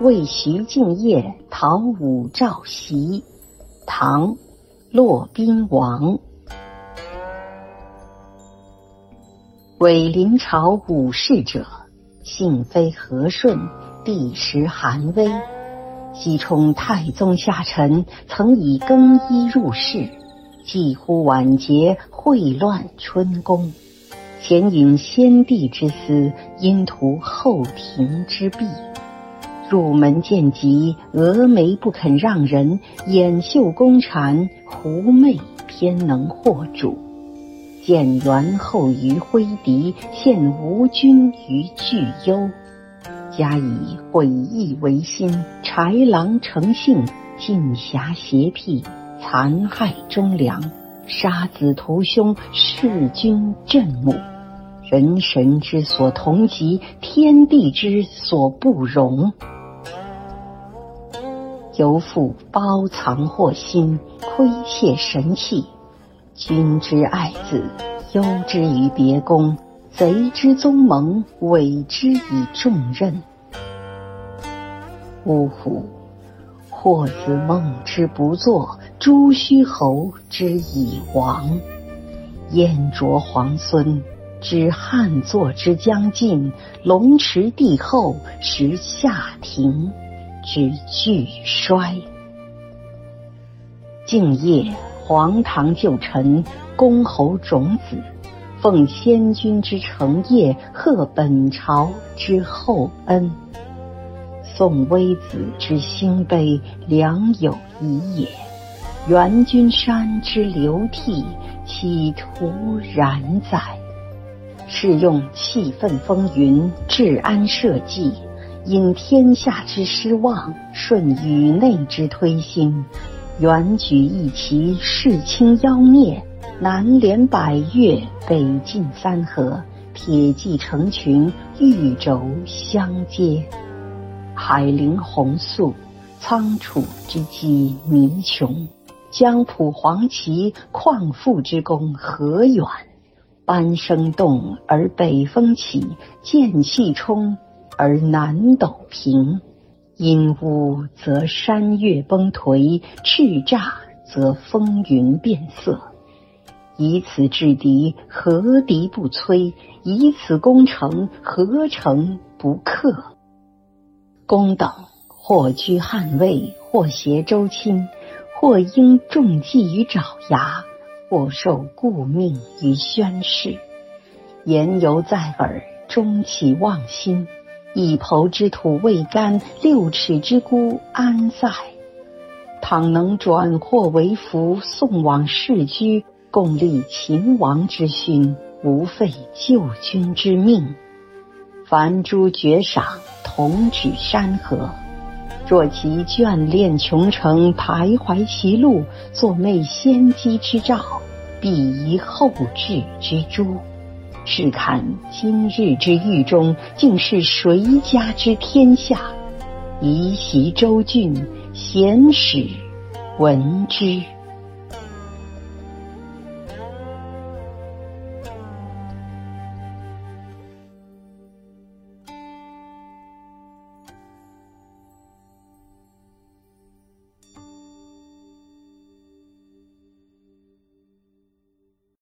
为徐敬业讨武曌檄，唐·骆宾王。为临朝武士者，性非和顺，地时寒微。西充太宗下臣，曾以更衣入仕，几乎晚节，秽乱春宫。前引先帝之思，因图后庭之弊。入门见疾，峨眉不肯让人；掩袖宫蝉，狐媚偏能惑主。见猿后于挥敌，陷吴军于巨忧。加以毁义为心，豺狼成性，尽侠邪僻，残害忠良，杀子屠兄，弑君震母。人神之所同极，天地之所不容。犹复包藏祸心，窥窃神器。君之爱子，忧之于别宫；贼之宗盟，委之以重任。呜呼！或子孟之不作，朱虚侯之以亡。燕卓皇孙，知汉作之将尽；龙池帝后，识夏庭。之俱衰。敬业，黄堂旧臣，公侯种子，奉先君之承业，贺本朝之厚恩。宋微子之兴悲，良有遗也；元君山之流涕，岂徒然哉？是用气愤风云，治安社稷。因天下之失望，顺宇内之推心，远举一旗，世清妖孽，南连百越，北进三河，铁骑成群，玉轴相接。海陵红粟，仓储之机弥穷。江浦黄旗，旷父之功何远？班声动而北风起，剑气冲。而南斗平，阴乌则山岳崩颓，叱咤则风云变色。以此制敌，何敌不摧？以此攻城，何城不克？公等或居汉魏，或携周亲，或应重计于爪牙，或受故命于宣室。言犹在耳，终其忘心。一抔之土未干，六尺之孤安在？倘能转祸为福，送往世居，共立秦王之勋，无废旧君之命。凡诸爵赏，同取山河。若其眷恋琼城，徘徊其路，作昧先机之兆，必疑后至之诛。试看今日之狱中，竟是谁家之天下？宜袭周郡，贤使闻之。